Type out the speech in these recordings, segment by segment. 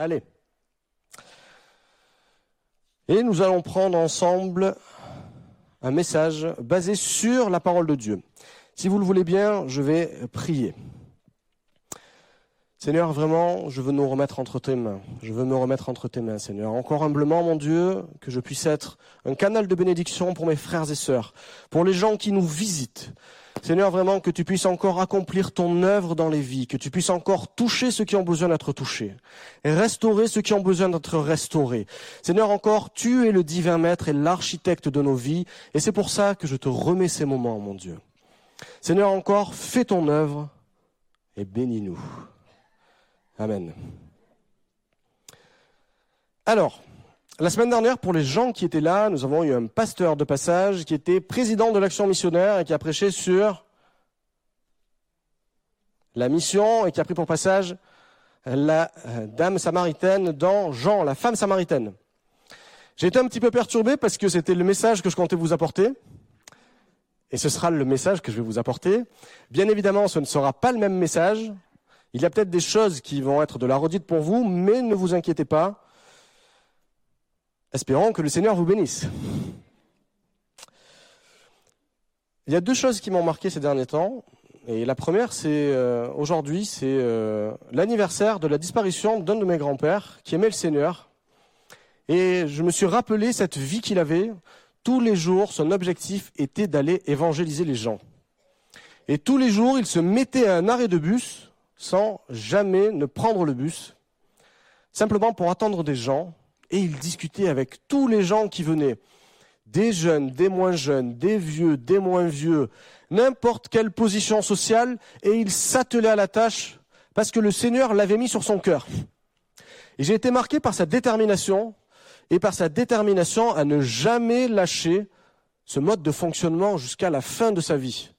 Allez. Et nous allons prendre ensemble un message basé sur la parole de Dieu. Si vous le voulez bien, je vais prier. Seigneur, vraiment, je veux nous remettre entre tes mains. Je veux me remettre entre tes mains, Seigneur. Encore humblement, mon Dieu, que je puisse être un canal de bénédiction pour mes frères et sœurs, pour les gens qui nous visitent. Seigneur, vraiment, que tu puisses encore accomplir ton œuvre dans les vies, que tu puisses encore toucher ceux qui ont besoin d'être touchés, et restaurer ceux qui ont besoin d'être restaurés. Seigneur, encore, tu es le divin maître et l'architecte de nos vies, et c'est pour ça que je te remets ces moments, mon Dieu. Seigneur, encore, fais ton œuvre et bénis-nous. Amen. Alors, la semaine dernière, pour les gens qui étaient là, nous avons eu un pasteur de passage qui était président de l'action missionnaire et qui a prêché sur la mission et qui a pris pour passage la euh, dame samaritaine dans Jean, la femme samaritaine. J'ai été un petit peu perturbé parce que c'était le message que je comptais vous apporter. Et ce sera le message que je vais vous apporter. Bien évidemment, ce ne sera pas le même message. Il y a peut-être des choses qui vont être de la redite pour vous, mais ne vous inquiétez pas. Espérons que le Seigneur vous bénisse. Il y a deux choses qui m'ont marqué ces derniers temps. Et la première, c'est euh, aujourd'hui, c'est euh, l'anniversaire de la disparition d'un de mes grands-pères qui aimait le Seigneur. Et je me suis rappelé cette vie qu'il avait. Tous les jours, son objectif était d'aller évangéliser les gens. Et tous les jours, il se mettait à un arrêt de bus sans jamais ne prendre le bus, simplement pour attendre des gens, et il discutait avec tous les gens qui venaient, des jeunes, des moins jeunes, des vieux, des moins vieux, n'importe quelle position sociale, et il s'attelait à la tâche parce que le Seigneur l'avait mis sur son cœur. Et j'ai été marqué par sa détermination et par sa détermination à ne jamais lâcher ce mode de fonctionnement jusqu'à la fin de sa vie.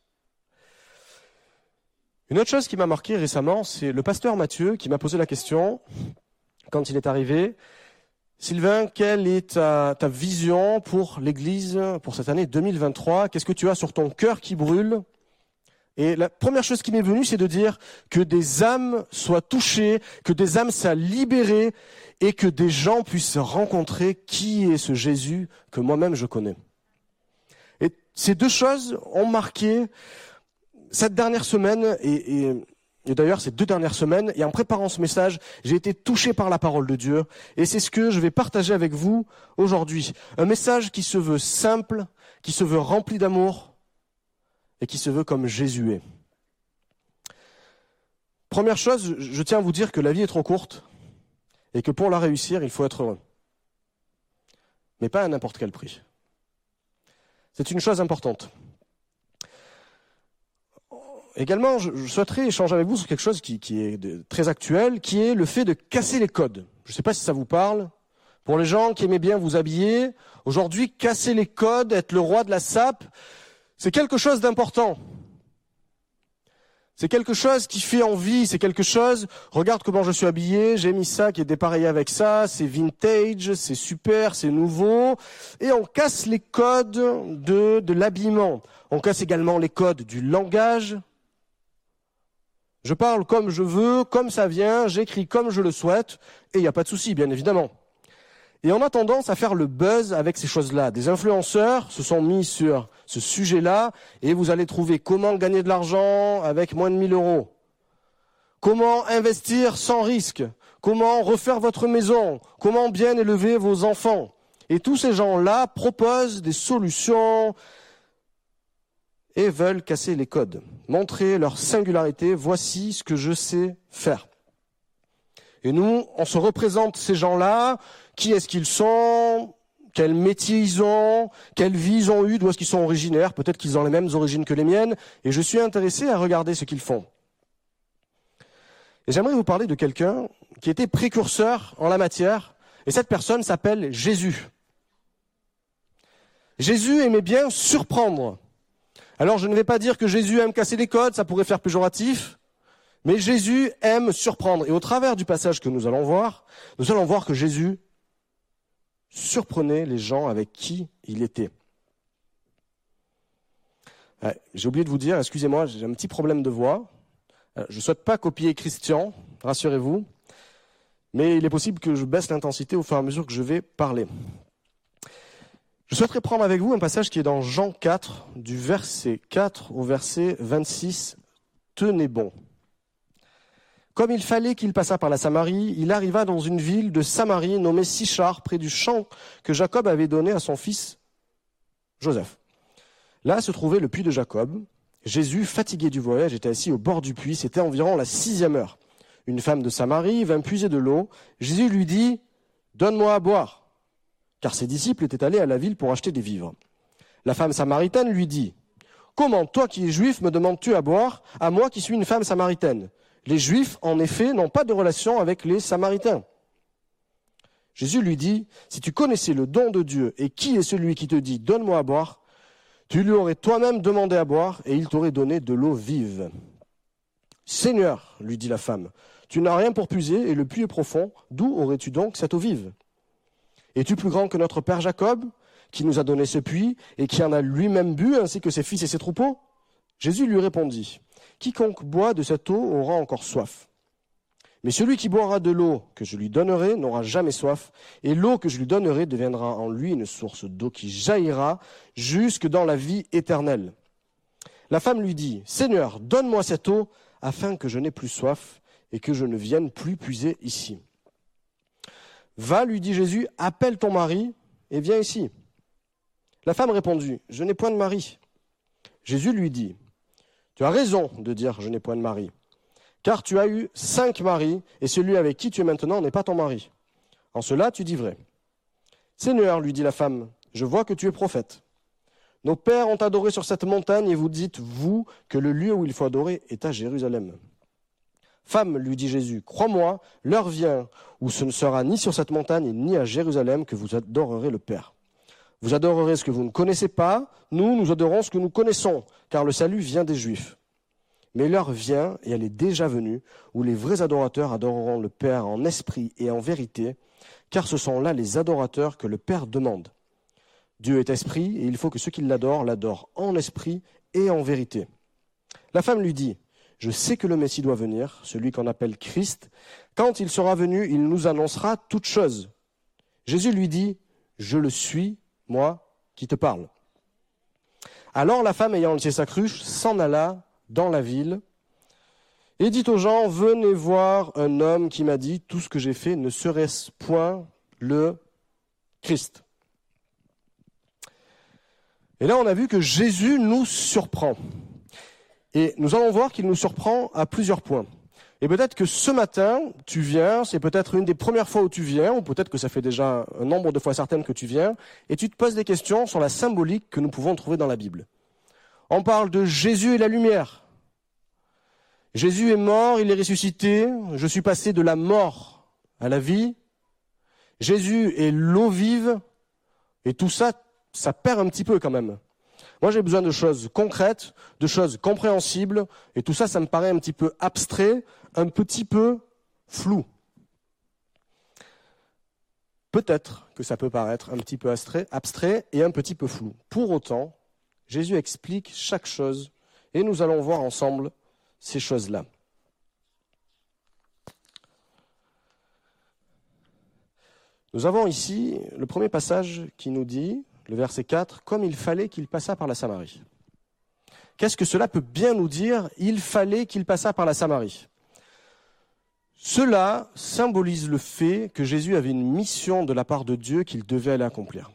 Une autre chose qui m'a marqué récemment, c'est le pasteur Mathieu qui m'a posé la question, quand il est arrivé, Sylvain, quelle est ta, vision pour l'Église pour cette année 2023 Qu'est-ce que tu as sur ton cœur qui brûle? Et la première chose qui m'est venue, c'est de dire que des âmes soient touchées, que des âmes soient libérées et que des gens puissent rencontrer qui est ce Jésus que moi-même je connais. Et ces deux choses ont marqué cette dernière semaine, et, d'ailleurs ces deux dernières semaines, et en préparant ce message, j'ai été touché par la parole de Dieu, et c'est ce que je vais partager avec vous aujourd'hui. Un message qui se veut simple, qui se veut rempli d'amour, et qui se veut comme Jésus est. Première chose, je tiens à vous dire que la vie est trop courte, et que pour la réussir, il faut être heureux. Mais pas à n'importe quel prix. C'est une chose importante. Également, je, souhaiterais échanger avec vous sur quelque chose qui, est très actuel, qui est le fait de casser les codes. Je ne sais pas si ça vous parle. Pour les gens qui aimaient bien vous habiller, aujourd'hui, casser les codes, être le roi de la sape, c'est quelque chose d'important. C'est quelque chose qui fait envie, c'est quelque chose, regarde comment je suis habillé, j'ai mis ça qui est dépareillé avec ça, c'est vintage, c'est super, c'est nouveau. Et on casse les codes de, de l'habillement. On casse également les codes du langage, je parle comme je veux, comme ça vient, j'écris comme je le souhaite, et il n'y a pas de souci, bien évidemment. Et on a tendance à faire le buzz avec ces choses-là. Des influenceurs se sont mis sur ce sujet-là, et vous allez trouver comment gagner de l'argent avec moins de 1000 euros. Comment investir sans risque. Comment refaire votre maison. Comment bien élever vos enfants. Et tous ces gens-là proposent des solutions, et veulent casser les codes, montrer leur singularité, voici ce que je sais faire. Et nous, on se représente ces gens-là, qui est-ce qu'ils sont, quel métier ils ont, quelle vie ils ont eu, d'où est-ce qu'ils sont originaires, peut-être qu'ils ont les mêmes origines que les miennes, et je suis intéressé à regarder ce qu'ils font. Et j'aimerais vous parler de quelqu'un qui était précurseur en la matière, et cette personne s'appelle Jésus. Jésus aimait bien surprendre. Alors je ne vais pas dire que Jésus aime casser les codes, ça pourrait faire péjoratif, mais Jésus aime surprendre. Et au travers du passage que nous allons voir, nous allons voir que Jésus surprenait les gens avec qui il était. J'ai oublié de vous dire, excusez-moi, j'ai un petit problème de voix. Euh, je ne souhaite pas copier Christian, rassurez-vous. mais il est possible que je baisse l'intensité au fur et à mesure que je vais parler. Je souhaiterais prendre avec vous un passage qui est dans Jean 4, du verset 4 au verset 26. Tenez bon. Comme il fallait qu'il passât par la Samarie, il arriva dans une ville de Samarie nommée Sichar, près du champ que Jacob avait donné à son fils Joseph. Là se trouvait le puits de Jacob. Jésus, fatigué du voyage, était assis au bord du puits. C'était environ la sixième heure. Une femme de Samarie vint puiser de l'eau. Jésus lui dit, Donne-moi à boire. Car ses disciples étaient allés à la ville pour acheter des vivres. La femme samaritaine lui dit, Comment, toi qui es juif, me demandes-tu à boire, à moi qui suis une femme samaritaine? Les juifs, en effet, n'ont pas de relation avec les samaritains. Jésus lui dit, Si tu connaissais le don de Dieu et qui est celui qui te dit, Donne-moi à boire, tu lui aurais toi-même demandé à boire et il t'aurait donné de l'eau vive. Seigneur, lui dit la femme, tu n'as rien pour puiser et le puits est profond, d'où aurais-tu donc cette eau vive? Es-tu plus grand que notre père Jacob, qui nous a donné ce puits et qui en a lui-même bu, ainsi que ses fils et ses troupeaux? Jésus lui répondit, Quiconque boit de cette eau aura encore soif. Mais celui qui boira de l'eau que je lui donnerai n'aura jamais soif, et l'eau que je lui donnerai deviendra en lui une source d'eau qui jaillira jusque dans la vie éternelle. La femme lui dit, Seigneur, donne-moi cette eau, afin que je n'ai plus soif, et que je ne vienne plus puiser ici. Va, lui dit Jésus, appelle ton mari, et viens ici. La femme répondit, Je n'ai point de mari. Jésus lui dit, Tu as raison de dire, Je n'ai point de mari car tu as eu cinq maris, et celui avec qui tu es maintenant n'est pas ton mari. En cela, tu dis vrai. Seigneur, lui dit la femme, je vois que tu es prophète. Nos pères ont adoré sur cette montagne, et vous dites, vous, que le lieu où il faut adorer est à Jérusalem. Femme, lui dit Jésus, crois-moi, l'heure vient où ce ne sera ni sur cette montagne ni à Jérusalem que vous adorerez le Père. Vous adorerez ce que vous ne connaissez pas, nous, nous adorons ce que nous connaissons, car le salut vient des Juifs. Mais l'heure vient, et elle est déjà venue, où les vrais adorateurs adoreront le Père en esprit et en vérité, car ce sont là les adorateurs que le Père demande. Dieu est esprit, et il faut que ceux qui l'adorent l'adorent en esprit et en vérité. La femme lui dit, Je sais que le Messie doit venir, celui qu'on appelle Christ. Quand il sera venu, il nous annoncera toutes choses. Jésus lui dit, Je le suis, moi qui te parle. Alors la femme, ayant laissé sa cruche, s'en alla dans la ville et dit aux gens, venez voir un homme qui m'a dit, tout ce que j'ai fait ne serait-ce point le Christ. Et là, on a vu que Jésus nous surprend. Et nous allons voir qu'il nous surprend à plusieurs points. Et peut-être que ce matin, tu viens, c'est peut-être une des premières fois où tu viens, ou peut-être que ça fait déjà un nombre de fois certaines que tu viens, et tu te poses des questions sur la symbolique que nous pouvons trouver dans la Bible. On parle de Jésus et la lumière. Jésus est mort, il est ressuscité, je suis passé de la mort à la vie. Jésus est l'eau vive, et tout ça, ça perd un petit peu quand même. Moi, j'ai besoin de choses concrètes, de choses compréhensibles, et tout ça, ça me paraît un petit peu abstrait, un petit peu flou. Peut-être que ça peut paraître un petit peu abstrait et un petit peu flou. Pour autant, Jésus explique chaque chose et nous allons voir ensemble ces choses-là. Nous avons ici le premier passage qui nous dit, le verset 4, comme il fallait qu'il passât par la Samarie. Qu'est-ce que cela peut bien nous dire? Il fallait qu'il passât par la Samarie. Cela symbolise le fait que Jésus avait une mission de la part de Dieu qu'il devait aller accomplir.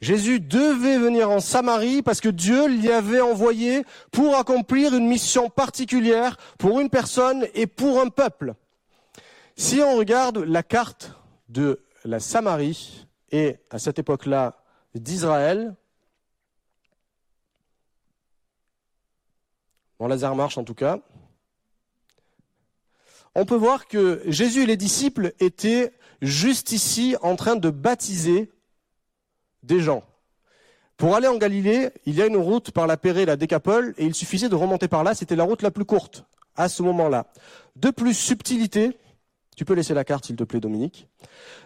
Jésus devait venir en Samarie parce que Dieu l'y avait envoyé pour accomplir une mission particulière pour une personne et pour un peuple. Si on regarde la carte de la Samarie et à cette époque-là d'Israël, mon laser marche en tout cas, on peut voir que Jésus et les disciples étaient juste ici en train de baptiser des gens. Pour aller en Galilée, il y a une route par la Pérée, la Décapole, et il suffisait de remonter par là, c'était la route la plus courte à ce moment-là. De plus, subtilité, tu peux laisser la carte s'il te plaît Dominique.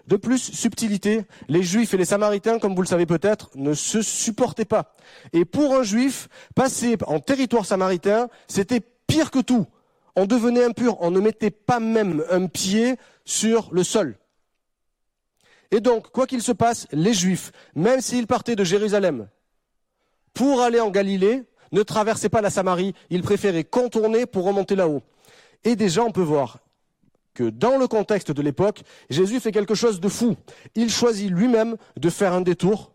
De plus, subtilité, les Juifs et les Samaritains, comme vous le savez peut-être, ne se supportaient pas. Et pour un Juif, passer en territoire samaritain, c'était pire que tout. on devenait impur, on ne mettait pas même un pied sur le sol. Et donc, quoi qu'il se passe, les Juifs, même s'ils partaient de Jérusalem pour aller en Galilée, ne traversaient pas la Samarie, ils préféraient contourner pour remonter là-haut. Et déjà, on peut voir dans le contexte de l'époque, Jésus fait quelque chose de fou. Il choisit lui-même de faire un détour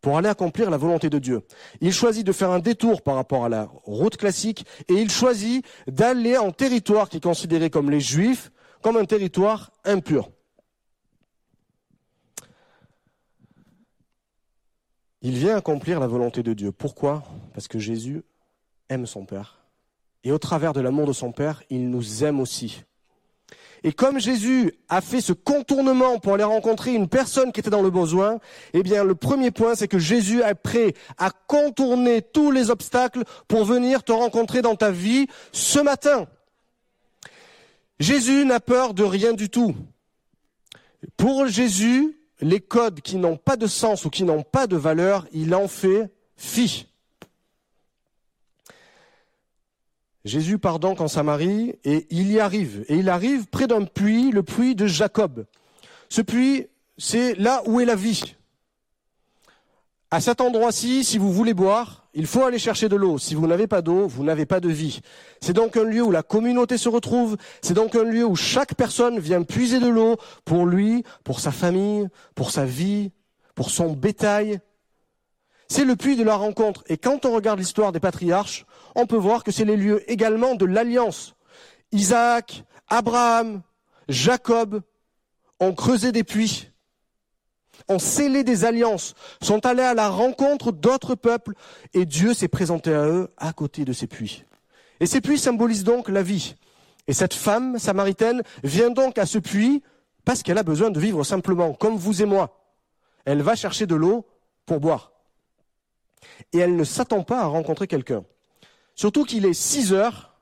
pour aller accomplir la volonté de Dieu. Il choisit de faire un détour par rapport à la route classique et il choisit d'aller en territoire qui est considéré comme les Juifs, comme un territoire impur. Il vient accomplir la volonté de Dieu. Pourquoi? Parce que Jésus aime son Père. Et au travers de l'amour de son Père, il nous aime aussi. Et comme Jésus a fait ce contournement pour aller rencontrer une personne qui était dans le besoin, eh bien, le premier point, c'est que Jésus est prêt à contourner tous les obstacles pour venir te rencontrer dans ta vie ce matin. Jésus n'a peur de rien du tout. Pour Jésus, les codes qui n'ont pas de sens ou qui n'ont pas de valeur, il en fait fi. Jésus part donc en Samarie et il y arrive. Et il arrive près d'un puits, le puits de Jacob. Ce puits, c'est là où est la vie. À cet endroit-ci, si vous voulez boire, il faut aller chercher de l'eau. Si vous n'avez pas d'eau, vous n'avez pas de vie. C'est donc un lieu où la communauté se retrouve. C'est donc un lieu où chaque personne vient puiser de l'eau pour lui, pour sa famille, pour sa vie, pour son bétail. C'est le puits de la rencontre. Et quand on regarde l'histoire des patriarches, on peut voir que c'est les lieux également de l'alliance. Isaac, Abraham, Jacob ont creusé des puits ont scellé des alliances, sont allés à la rencontre d'autres peuples, et Dieu s'est présenté à eux à côté de ces puits. Et ces puits symbolisent donc la vie. Et cette femme samaritaine vient donc à ce puits parce qu'elle a besoin de vivre simplement, comme vous et moi. Elle va chercher de l'eau pour boire. Et elle ne s'attend pas à rencontrer quelqu'un. Surtout qu'il est 6 heures,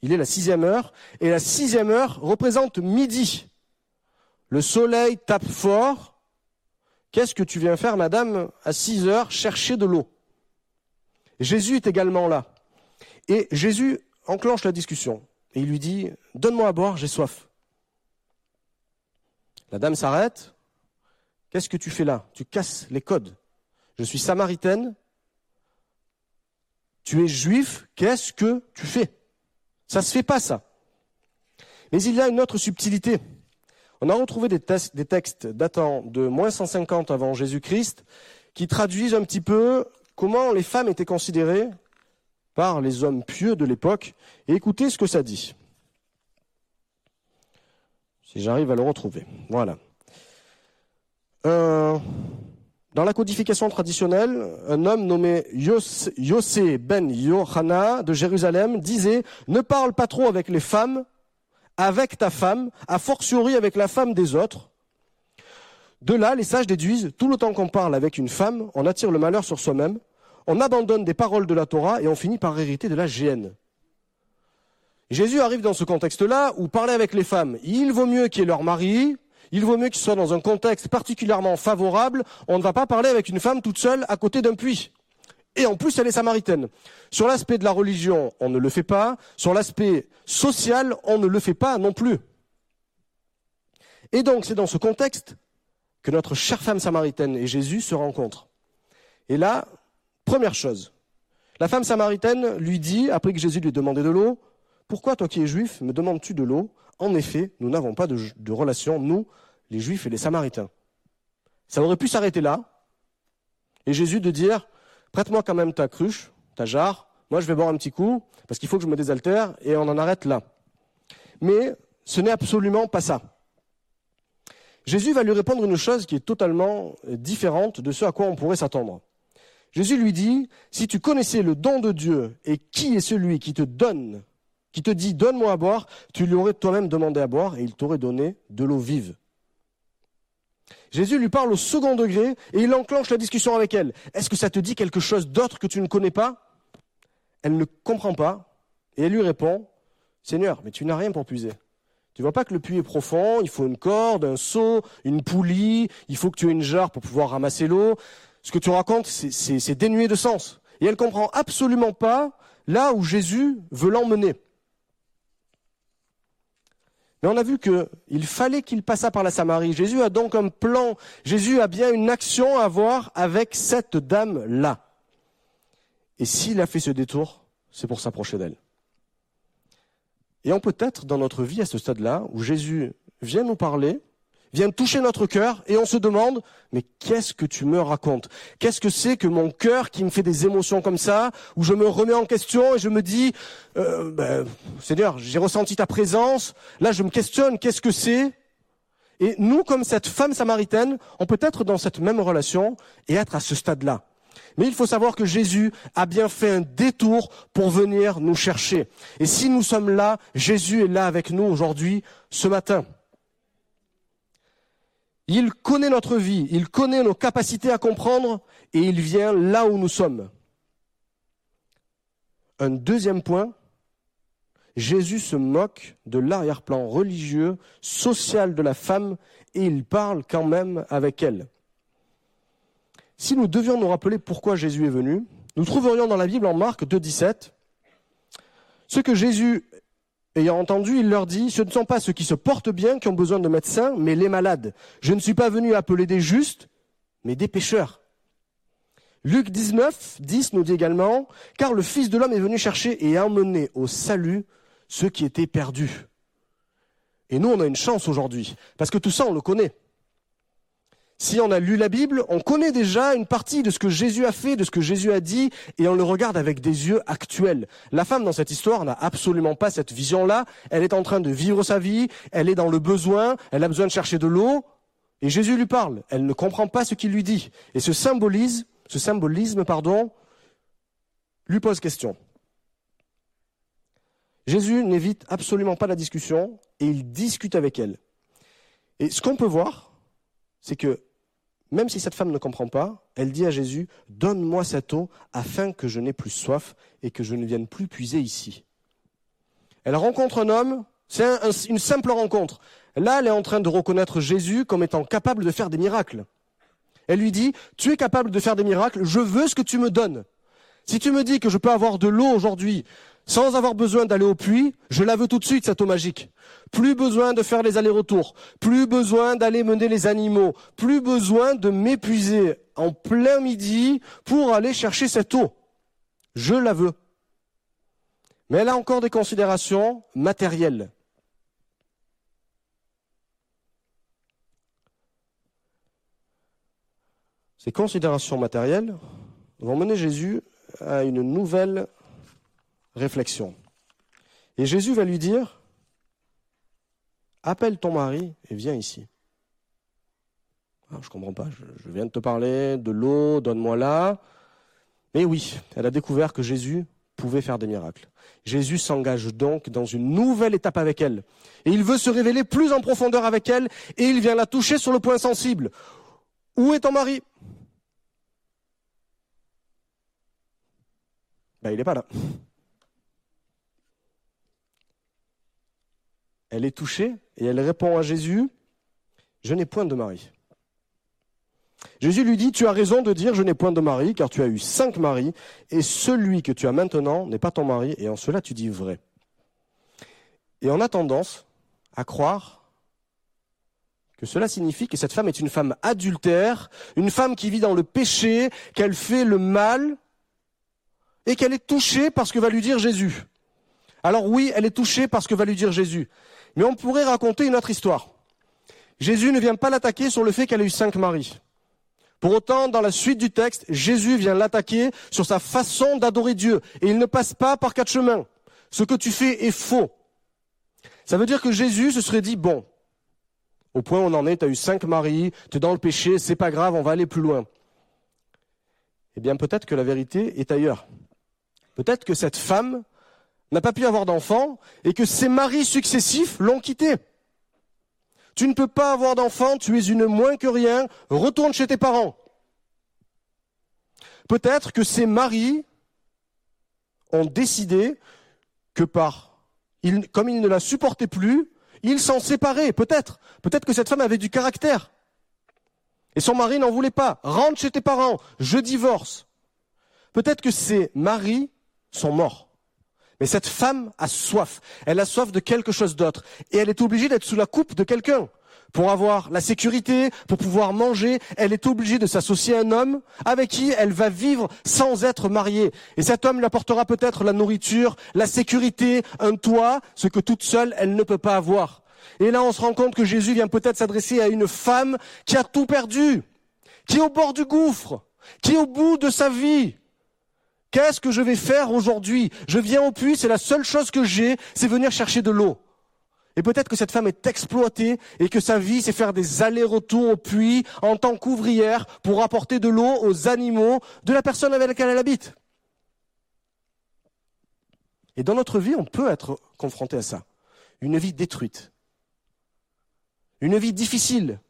il est la sixième heure, et la sixième heure représente midi. Le soleil tape fort, Qu'est-ce que tu viens faire, madame, à 6 heures, chercher de l'eau? Jésus est également là. Et Jésus enclenche la discussion. Et il lui dit, donne-moi à boire, j'ai soif. La dame s'arrête. Qu'est-ce que tu fais là? Tu casses les codes. Je suis samaritaine. Tu es juif. Qu'est-ce que tu fais? Ça se fait pas, ça. Mais il y a une autre subtilité. On a retrouvé des, textes datant de moins 150 avant Jésus-Christ qui traduisent un petit peu comment les femmes étaient considérées par les hommes pieux de l'époque. Et écoutez ce que ça dit. Si j'arrive à le retrouver. Voilà. Euh, dans la codification traditionnelle, un homme nommé Yossé ben Yohana de Jérusalem disait Ne parle pas trop avec les femmes, avec ta femme, a fortiori avec la femme des autres. De là, les sages déduisent, tout le temps qu'on parle avec une femme, on attire le malheur sur soi-même, on abandonne des paroles de la Torah et on finit par hériter de la géhenne. Jésus arrive dans ce contexte-là où parler avec les femmes, il vaut mieux qu'il y ait leur mari, il vaut mieux qu'ils soient dans un contexte particulièrement favorable, on ne va pas parler avec une femme toute seule à côté d'un puits. Et en plus, elle est samaritaine. Sur l'aspect de la religion, on ne le fait pas. Sur l'aspect social, on ne le fait pas non plus. Et donc, c'est dans ce contexte que notre chère femme samaritaine et Jésus se rencontrent. Et là, première chose, la femme samaritaine lui dit, après que Jésus lui ait demandé de l'eau, Pourquoi toi qui es juif, me demandes-tu de l'eau? En effet, nous n'avons pas de, relation, nous, les juifs et les samaritains. Ça aurait pu s'arrêter là, et Jésus de dire, prête-moi quand même ta cruche, ta jarre, moi je vais boire un petit coup, parce qu'il faut que je me désaltère, et on en arrête là. Mais ce n'est absolument pas ça. Jésus va lui répondre une chose qui est totalement différente de ce à quoi on pourrait s'attendre. Jésus lui dit, si tu connaissais le don de Dieu et qui est celui qui te donne, qui te dit donne-moi à boire, tu lui aurais toi-même demandé à boire et il t'aurait donné de l'eau vive. Jésus lui parle au second degré et il enclenche la discussion avec elle. Est-ce que ça te dit quelque chose d'autre que tu ne connais pas? Elle ne comprend pas et elle lui répond, Seigneur, mais tu n'as rien pour puiser. Tu vois pas que le puits est profond, il faut une corde, un seau, une poulie, il faut que tu aies une jarre pour pouvoir ramasser l'eau. Ce que tu racontes, c'est dénué de sens. Et elle comprend absolument pas là où Jésus veut l'emmener. Mais on a vu qu'il fallait qu'il passât par la Samarie. Jésus a donc un plan. Jésus a bien une action à voir avec cette dame-là. Et s'il a fait ce détour, c'est pour s'approcher d'elle. Et on peut être dans notre vie à ce stade-là où Jésus vient nous parler, vient toucher notre cœur et on se demande, mais qu'est-ce que tu me racontes? Qu'est-ce que c'est que mon cœur qui me fait des émotions comme ça, où je me remets en question et je me dis, euh, ben, Seigneur, j'ai ressenti ta présence, là je me questionne, qu'est-ce que c'est? Et nous, comme cette femme samaritaine, on peut être dans cette même relation et être à ce stade-là. Mais il faut savoir que Jésus a bien fait un détour pour venir nous chercher. Et si nous sommes là, Jésus est là avec nous aujourd'hui, ce matin. Il connaît notre vie, il connaît nos capacités à comprendre et il vient là où nous sommes. Un deuxième point, Jésus se moque de l'arrière-plan religieux, social de la femme et il parle quand même avec elle. Si nous devions nous rappeler pourquoi Jésus est venu, nous trouverions dans la Bible en Marc 2.17 ce que Jésus, ayant entendu, il leur dit, ce ne sont pas ceux qui se portent bien qui ont besoin de médecins, mais les malades. Je ne suis pas venu appeler des justes, mais des pécheurs. Luc 19, 10 nous dit également, car le Fils de l'homme est venu chercher et emmener au salut ceux qui étaient perdus. Et nous, on a une chance aujourd'hui, parce que tout ça, on le connaît. Si on a lu la Bible, on connaît déjà une partie de ce que Jésus a fait, de ce que Jésus a dit, et on le regarde avec des yeux actuels. La femme dans cette histoire n'a absolument pas cette vision-là. Elle est en train de vivre sa vie, elle est dans le besoin, elle a besoin de chercher de l'eau, et Jésus lui parle. Elle ne comprend pas ce qu'il lui dit. Et ce symbolisme, lui pose question. Jésus n'évite absolument pas la discussion et il discute avec elle. Et ce qu'on peut voir, c'est que même si cette femme ne comprend pas, elle dit à Jésus, Donne-moi cette eau afin que je n'ai plus soif et que je ne vienne plus puiser ici. Elle rencontre un homme, c'est une simple rencontre. Là, elle est en train de reconnaître Jésus comme étant capable de faire des miracles. Elle lui dit, Tu es capable de faire des miracles, je veux ce que tu me donnes. Si tu me dis que je peux avoir de l'eau aujourd'hui, sans avoir besoin d'aller au puits, je la veux tout de suite, cette eau magique. Plus besoin de faire les allers-retours, plus besoin d'aller mener les animaux, plus besoin de m'épuiser en plein midi pour aller chercher cette eau. Je la veux. Mais elle a encore des considérations matérielles. Ces considérations matérielles vont mener Jésus à une nouvelle réflexion. Et Jésus va lui dire, appelle ton mari et viens ici. Je ah, je comprends pas, je, viens de te parler de l'eau, donne-moi là. Mais oui, elle a découvert que Jésus pouvait faire des miracles. Jésus s'engage donc dans une nouvelle étape avec elle. Et il veut se révéler plus en profondeur avec elle et il vient la toucher sur le point sensible. Où est ton mari? Ben, Il n'est pas là. Elle est touchée et elle répond à Jésus, je n'ai point de mari. Jésus lui dit, tu as raison de dire, je n'ai point de mari, car tu as eu cinq maris, et celui que tu as maintenant n'est pas ton mari, et en cela tu dis vrai. Et on a tendance à croire que cela signifie que cette femme est une femme adultère, une femme qui vit dans le péché, qu'elle fait le mal, et qu'elle est touchée par ce que va lui dire Jésus. Alors oui, elle est touchée par ce que va lui dire Jésus. Mais on pourrait raconter une autre histoire. Jésus ne vient pas l'attaquer sur le fait qu'elle a eu cinq maris. Pour autant, dans la suite du texte, Jésus vient l'attaquer sur sa façon d'adorer Dieu. Et il ne passe pas par quatre chemins. Ce que tu fais est faux. Ça veut dire que Jésus se serait dit, bon, au point où on en est, tu as eu cinq maris, tu es dans le péché, c'est pas grave, on va aller plus loin. Eh bien, peut-être que la vérité est ailleurs. Peut-être que cette femme n'a pas pu avoir d'enfant et que ses maris successifs l'ont quitté. Tu ne peux pas avoir d'enfant, tu es une moins que rien, retourne chez tes parents. Peut-être que ses maris ont décidé que par, comme ils ne la supportaient plus, ils s'en séparaient, peut-être. Peut-être que cette femme avait du caractère. Et son mari n'en voulait pas. Rentre chez tes parents, je divorce. Peut-être que ses maris sont morts. Mais cette femme a soif. Elle a soif de quelque chose d'autre. Et elle est obligée d'être sous la coupe de quelqu'un. Pour avoir la sécurité, pour pouvoir manger, elle est obligée de s'associer à un homme avec qui elle va vivre sans être mariée. Et cet homme lui apportera peut-être la nourriture, la sécurité, un toit, ce que toute seule elle ne peut pas avoir. Et là, on se rend compte que Jésus vient peut-être s'adresser à une femme qui a tout perdu, qui est au bord du gouffre, qui est au bout de sa vie. Qu'est-ce que je vais faire aujourd'hui? Je viens au puits, c'est la seule chose que j'ai, c'est venir chercher de l'eau. Et peut-être que cette femme est exploitée et que sa vie, c'est faire des allers-retours au puits en tant qu'ouvrière pour apporter de l'eau aux animaux de la personne avec laquelle elle habite. Et dans notre vie, on peut être confronté à ça. Une vie détruite. Une vie difficile.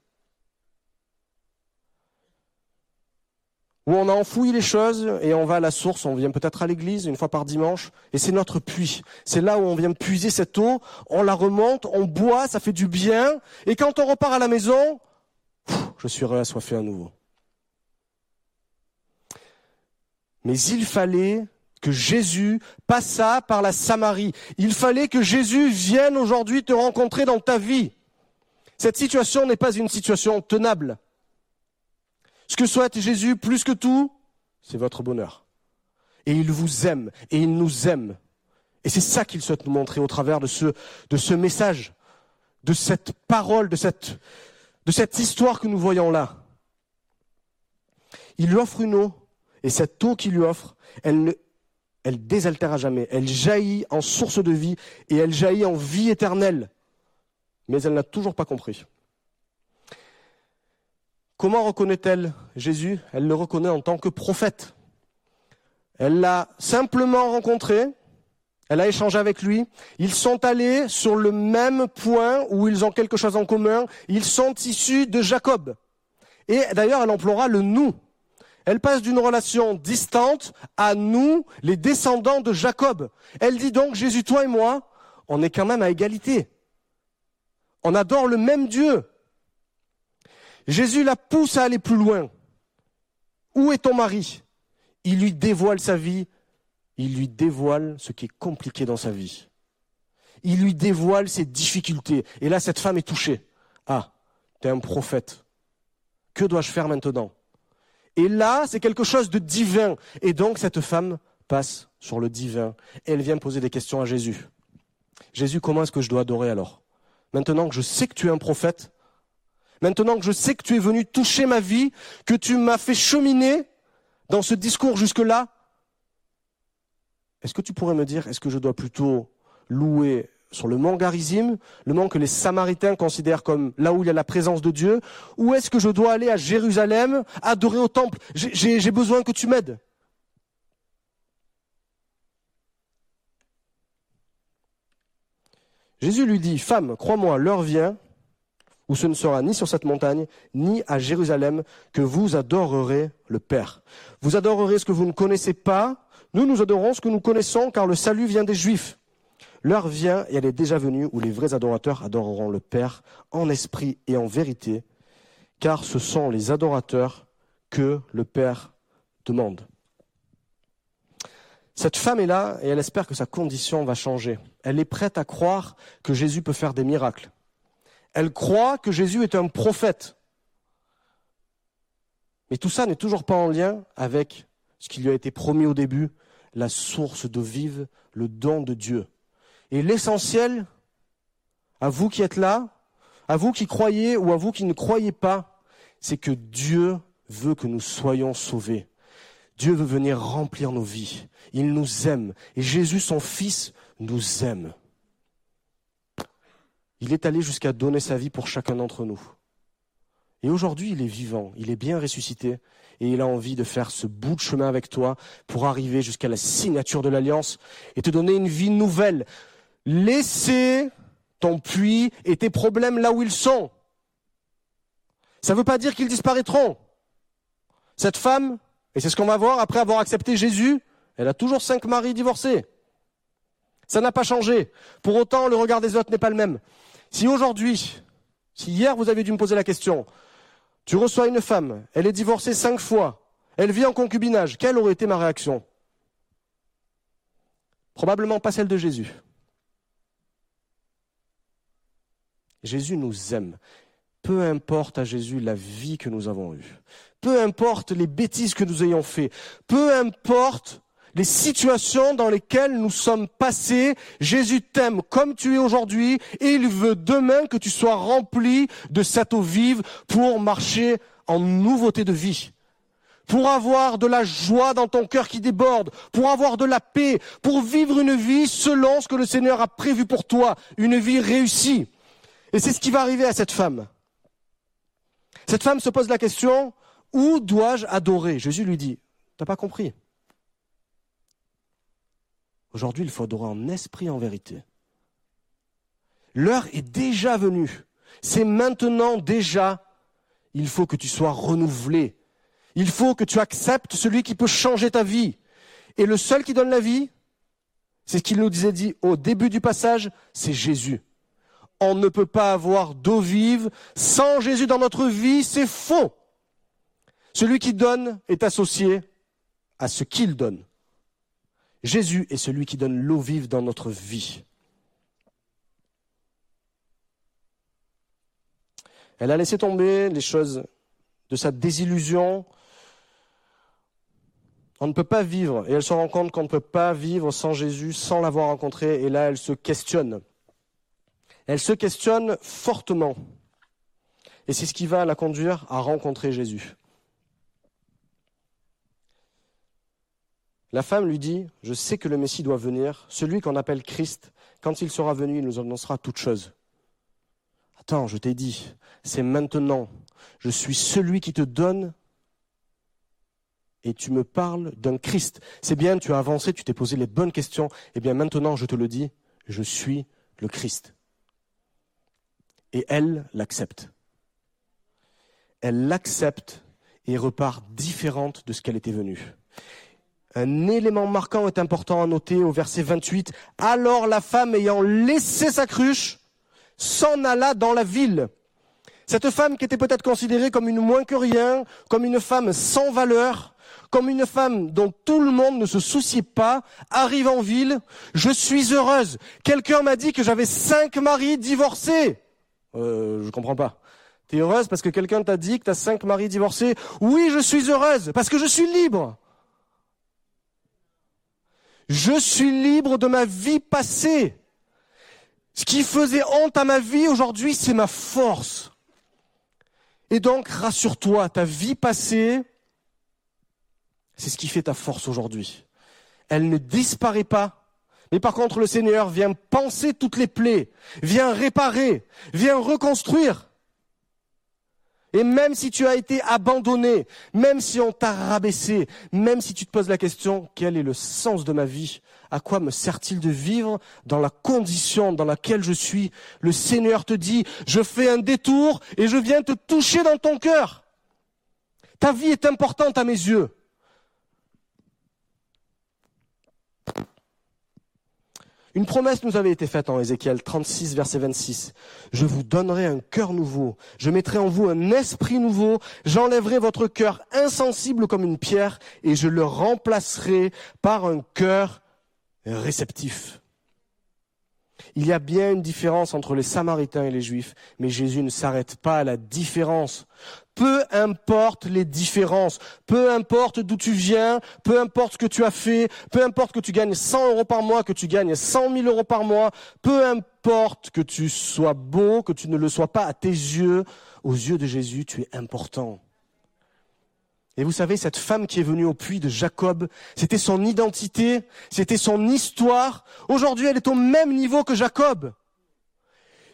Où on a enfoui les choses et on va à la source, on vient peut-être à l'église une fois par dimanche, et c'est notre puits. C'est là où on vient puiser cette eau, on la remonte, on boit, ça fait du bien, et quand on repart à la maison, je suis réassoiffé à nouveau. Mais il fallait que Jésus passât par la Samarie. Il fallait que Jésus vienne aujourd'hui te rencontrer dans ta vie. Cette situation n'est pas une situation tenable. Ce que souhaite Jésus plus que tout, c'est votre bonheur. Et il vous aime, et il nous aime. Et c'est ça qu'il souhaite nous montrer au travers de ce, message, de cette parole, de cette, de cette histoire que nous voyons là. Il lui offre une eau, et cette eau qu'il lui offre, elle ne, elle désaltère à jamais. Elle jaillit en source de vie, et elle jaillit en vie éternelle. Mais elle n'a toujours pas compris. Comment reconnaît-elle Jésus? Elle le reconnaît en tant que prophète. Elle l'a simplement rencontré, elle a échangé avec lui, ils sont allés sur le même point où ils ont quelque chose en commun, ils sont issus de Jacob. Et d'ailleurs, elle emploiera le nous. Elle passe d'une relation distante à nous, les descendants de Jacob. Elle dit donc, Jésus, toi et moi, on est quand même à égalité. On adore le même Dieu. Jésus la pousse à aller plus loin. Où est ton mari? Il lui dévoile sa vie, il lui dévoile ce qui est compliqué dans sa vie. Il lui dévoile ses difficultés. Et là, cette femme est touchée. Ah, tu es un prophète. Que dois-je faire maintenant? Et là, c'est quelque chose de divin. Et donc, cette femme passe sur le divin. Elle vient poser des questions à Jésus. Jésus, comment est-ce que je dois adorer alors? Maintenant que je sais que tu es un prophète, Maintenant que je sais que tu es venu toucher ma vie, que tu m'as fait cheminer dans ce discours jusque-là, est-ce que tu pourrais me dire, est-ce que je dois plutôt louer sur le mont Garizim, le mont que les Samaritains considèrent comme là où il y a la présence de Dieu, ou est-ce que je dois aller à Jérusalem, adorer au temple? J'ai besoin que tu m'aides. Jésus lui dit, femme, crois-moi, l'heure vient où ce ne sera ni sur cette montagne, ni à Jérusalem, que vous adorerez le Père. Vous adorerez ce que vous ne connaissez pas, nous nous adorons ce que nous connaissons, car le salut vient des Juifs. L'heure vient, et elle est déjà venue, où les vrais adorateurs adoreront le Père en esprit et en vérité, car ce sont les adorateurs que le Père demande. Cette femme est là et elle espère que sa condition va changer. Elle est prête à croire que Jésus peut faire des miracles. Elle croit que Jésus est un prophète. Mais tout ça n'est toujours pas en lien avec ce qui lui a été promis au début, la source d'eau vive, le don de Dieu. Et l'essentiel, à vous qui êtes là, à vous qui croyez ou à vous qui ne croyez pas, c'est que Dieu veut que nous soyons sauvés. Dieu veut venir remplir nos vies. Il nous aime. Et Jésus, son Fils, nous aime. Il est allé jusqu'à donner sa vie pour chacun d'entre nous. Et aujourd'hui, il est vivant, il est bien ressuscité, et il a envie de faire ce bout de chemin avec toi pour arriver jusqu'à la signature de l'alliance et te donner une vie nouvelle. Laissez ton puits et tes problèmes là où ils sont. Ça ne veut pas dire qu'ils disparaîtront. Cette femme, et c'est ce qu'on va voir après avoir accepté Jésus, elle a toujours cinq maris divorcés. Ça n'a pas changé. Pour autant, le regard des autres n'est pas le même. Si aujourd'hui, si hier vous avez dû me poser la question, tu reçois une femme, elle est divorcée cinq fois, elle vit en concubinage, quelle aurait été ma réaction? Probablement pas celle de Jésus. Jésus nous aime. Peu importe à Jésus la vie que nous avons eue. Peu importe les bêtises que nous ayons faites. Peu importe les situations dans lesquelles nous sommes passés. Jésus t'aime comme tu es aujourd'hui et il veut demain que tu sois rempli de cette eau vive pour marcher en nouveauté de vie pour avoir de la joie dans ton cœur qui déborde, pour avoir de la paix, pour vivre une vie selon ce que le Seigneur a prévu pour toi, une vie réussie. Et c'est ce qui va arriver à cette femme. Cette femme se pose la question, où dois-je adorer? Jésus lui dit, t'as pas compris. Aujourd'hui, il faut adorer en esprit en vérité. L'heure est déjà venue. C'est maintenant déjà. Il faut que tu sois renouvelé. Il faut que tu acceptes celui qui peut changer ta vie. Et le seul qui donne la vie, c'est ce qu'il nous disait dit au début du passage, c'est Jésus. On ne peut pas avoir d'eau vive sans Jésus dans notre vie, c'est faux. Celui qui donne est associé à ce qu'il donne. Jésus est celui qui donne l'eau vive dans notre vie. Elle a laissé tomber les choses de sa désillusion. On ne peut pas vivre, et elle se rend compte qu'on ne peut pas vivre sans Jésus, sans l'avoir rencontré, et là elle se questionne. Elle se questionne fortement. Et c'est ce qui va la conduire à rencontrer Jésus. La femme lui dit, je sais que le Messie doit venir, celui qu'on appelle Christ, quand il sera venu, il nous annoncera toutes choses. Attends, je t'ai dit, c'est maintenant. Je suis celui qui te donne et tu me parles d'un Christ. C'est bien, tu as avancé, tu t'es posé les bonnes questions. Eh bien maintenant, je te le dis, je suis le Christ. Et elle l'accepte. Elle l'accepte et repart différente de ce qu'elle était venue. Un élément marquant est important à noter au verset 28. Alors la femme ayant laissé sa cruche s'en alla dans la ville. Cette femme qui était peut-être considérée comme une moins que rien, comme une femme sans valeur, comme une femme dont tout le monde ne se souciait pas, arrive en ville. Je suis heureuse. Quelqu'un m'a dit que j'avais cinq maris divorcés. Euh, je comprends pas. T'es heureuse parce que quelqu'un t'a dit que t'as cinq maris divorcés? Oui, je suis heureuse parce que je suis libre. Je suis libre de ma vie passée. Ce qui faisait honte à ma vie aujourd'hui, c'est ma force. Et donc, rassure-toi, ta vie passée, c'est ce qui fait ta force aujourd'hui. Elle ne disparaît pas. Mais par contre, le Seigneur vient penser toutes les plaies, vient réparer, vient reconstruire. Et même si tu as été abandonné, même si on t'a rabaissé, même si tu te poses la question, quel est le sens de ma vie? À quoi me sert-il de vivre dans la condition dans laquelle je suis? Le Seigneur te dit, je fais un détour et je viens te toucher dans ton cœur. Ta vie est importante à mes yeux. Une promesse nous avait été faite en Ézéchiel 36, verset 26. Je vous donnerai un cœur nouveau, je mettrai en vous un esprit nouveau, j'enlèverai votre cœur insensible comme une pierre et je le remplacerai par un cœur réceptif. Il y a bien une différence entre les Samaritains et les Juifs, mais Jésus ne s'arrête pas à la différence. Peu importe les différences, peu importe d'où tu viens, peu importe ce que tu as fait, peu importe que tu gagnes 100 euros par mois, que tu gagnes 100 000 euros par mois, peu importe que tu sois beau, que tu ne le sois pas à tes yeux, aux yeux de Jésus, tu es important. Et vous savez, cette femme qui est venue au puits de Jacob, c'était son identité, c'était son histoire. Aujourd'hui, elle est au même niveau que Jacob.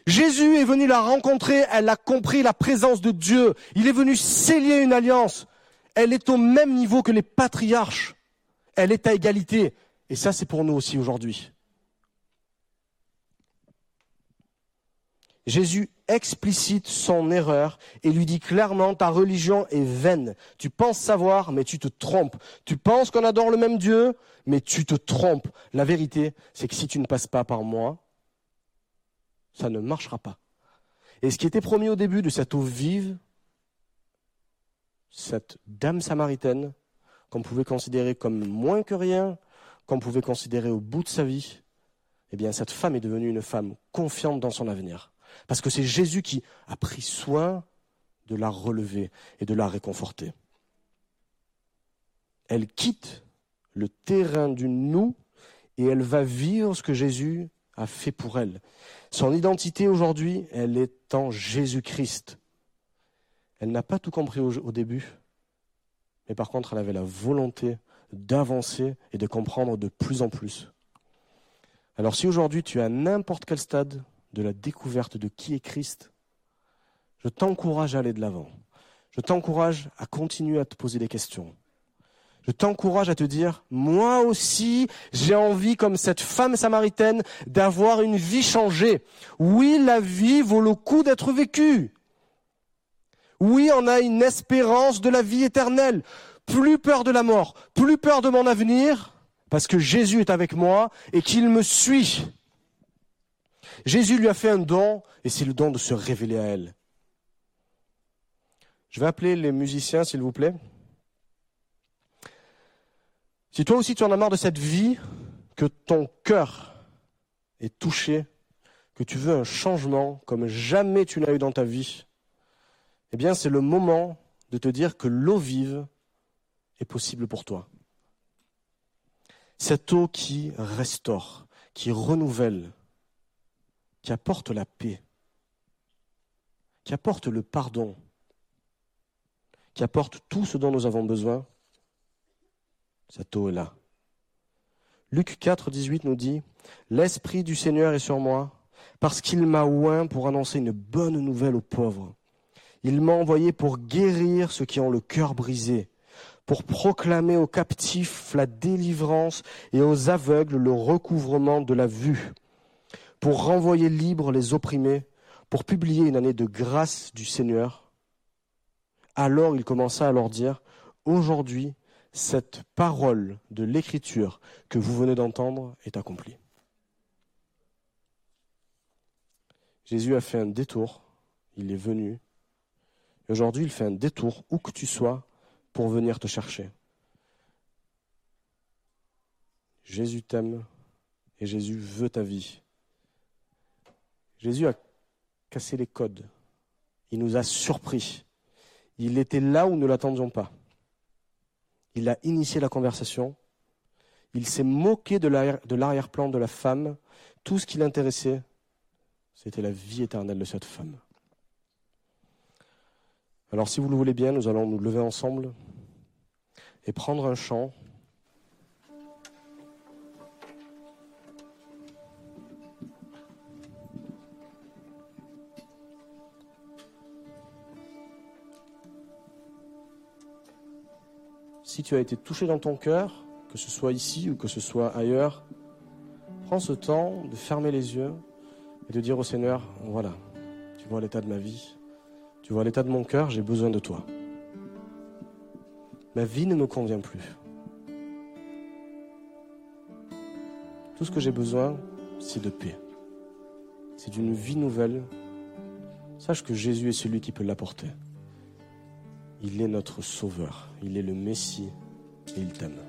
Jésus est venu la rencontrer, elle a compris la présence de Dieu. Il est venu sceller une alliance. Elle est au même niveau que les patriarches. Elle est à égalité. Et ça, c'est pour nous aussi aujourd'hui. Jésus explicite son erreur et lui dit clairement ta religion est vaine. Tu penses savoir, mais tu te trompes. Tu penses qu'on adore le même Dieu, mais tu te trompes. La vérité, c'est que si tu ne passes pas par moi, ça ne marchera pas. Et ce qui était promis au début de cette eau vive, cette dame samaritaine, qu'on pouvait considérer comme moins que rien, qu'on pouvait considérer au bout de sa vie, eh bien cette femme est devenue une femme confiante dans son avenir. Parce que c'est Jésus qui a pris soin de la relever et de la réconforter. Elle quitte le terrain du nous et elle va vivre ce que Jésus a fait pour elle. Son identité aujourd'hui, elle est en Jésus-Christ. Elle n'a pas tout compris au, début, mais par contre, elle avait la volonté d'avancer et de comprendre de plus en plus. Alors si aujourd'hui tu es à n'importe quel stade de la découverte de qui est Christ, je t'encourage à aller de l'avant. Je t'encourage à continuer à te poser des questions. Je t'encourage à te dire, moi aussi, j'ai envie, comme cette femme samaritaine, d'avoir une vie changée. Oui, la vie vaut le coup d'être vécue. Oui, on a une espérance de la vie éternelle. Plus peur de la mort, plus peur de mon avenir, parce que Jésus est avec moi et qu'il me suit. Jésus lui a fait un don, et c'est le don de se révéler à elle. Je vais appeler les musiciens, s'il vous plaît. Si toi aussi tu en as marre de cette vie, que ton cœur est touché, que tu veux un changement comme jamais tu n'as eu dans ta vie, eh bien c'est le moment de te dire que l'eau vive est possible pour toi. Cette eau qui restaure, qui renouvelle, qui apporte la paix, qui apporte le pardon, qui apporte tout ce dont nous avons besoin, cette eau est là. Luc 4, 18 nous dit, L'Esprit du Seigneur est sur moi, parce qu'il m'a oint pour annoncer une bonne nouvelle aux pauvres. Il m'a envoyé pour guérir ceux qui ont le cœur brisé, pour proclamer aux captifs la délivrance et aux aveugles le recouvrement de la vue, pour renvoyer libres les opprimés, pour publier une année de grâce du Seigneur. Alors il commença à leur dire, Aujourd'hui, cette parole de l'Écriture que vous venez d'entendre est accomplie. Jésus a fait un détour, il est venu, et aujourd'hui il fait un détour où que tu sois pour venir te chercher. Jésus t'aime et Jésus veut ta vie. Jésus a cassé les codes, il nous a surpris, il était là où nous ne l'attendions pas. Il a initié la conversation. Il s'est moqué de l'arrière-plan de la femme. Tout ce qui l'intéressait, c'était la vie éternelle de cette femme. Alors si vous le voulez bien, nous allons nous lever ensemble et prendre un chant. Si tu as été touché dans ton cœur, que ce soit ici ou que ce soit ailleurs, prends ce temps de fermer les yeux et de dire au Seigneur, voilà, tu vois l'état de ma vie, tu vois l'état de mon cœur, j'ai besoin de toi. Ma vie ne me convient plus. Tout ce que j'ai besoin, c'est de paix. C'est d'une vie nouvelle. Sache que Jésus est celui qui peut l'apporter. Il est notre sauveur, il est le Messie et il t'aime.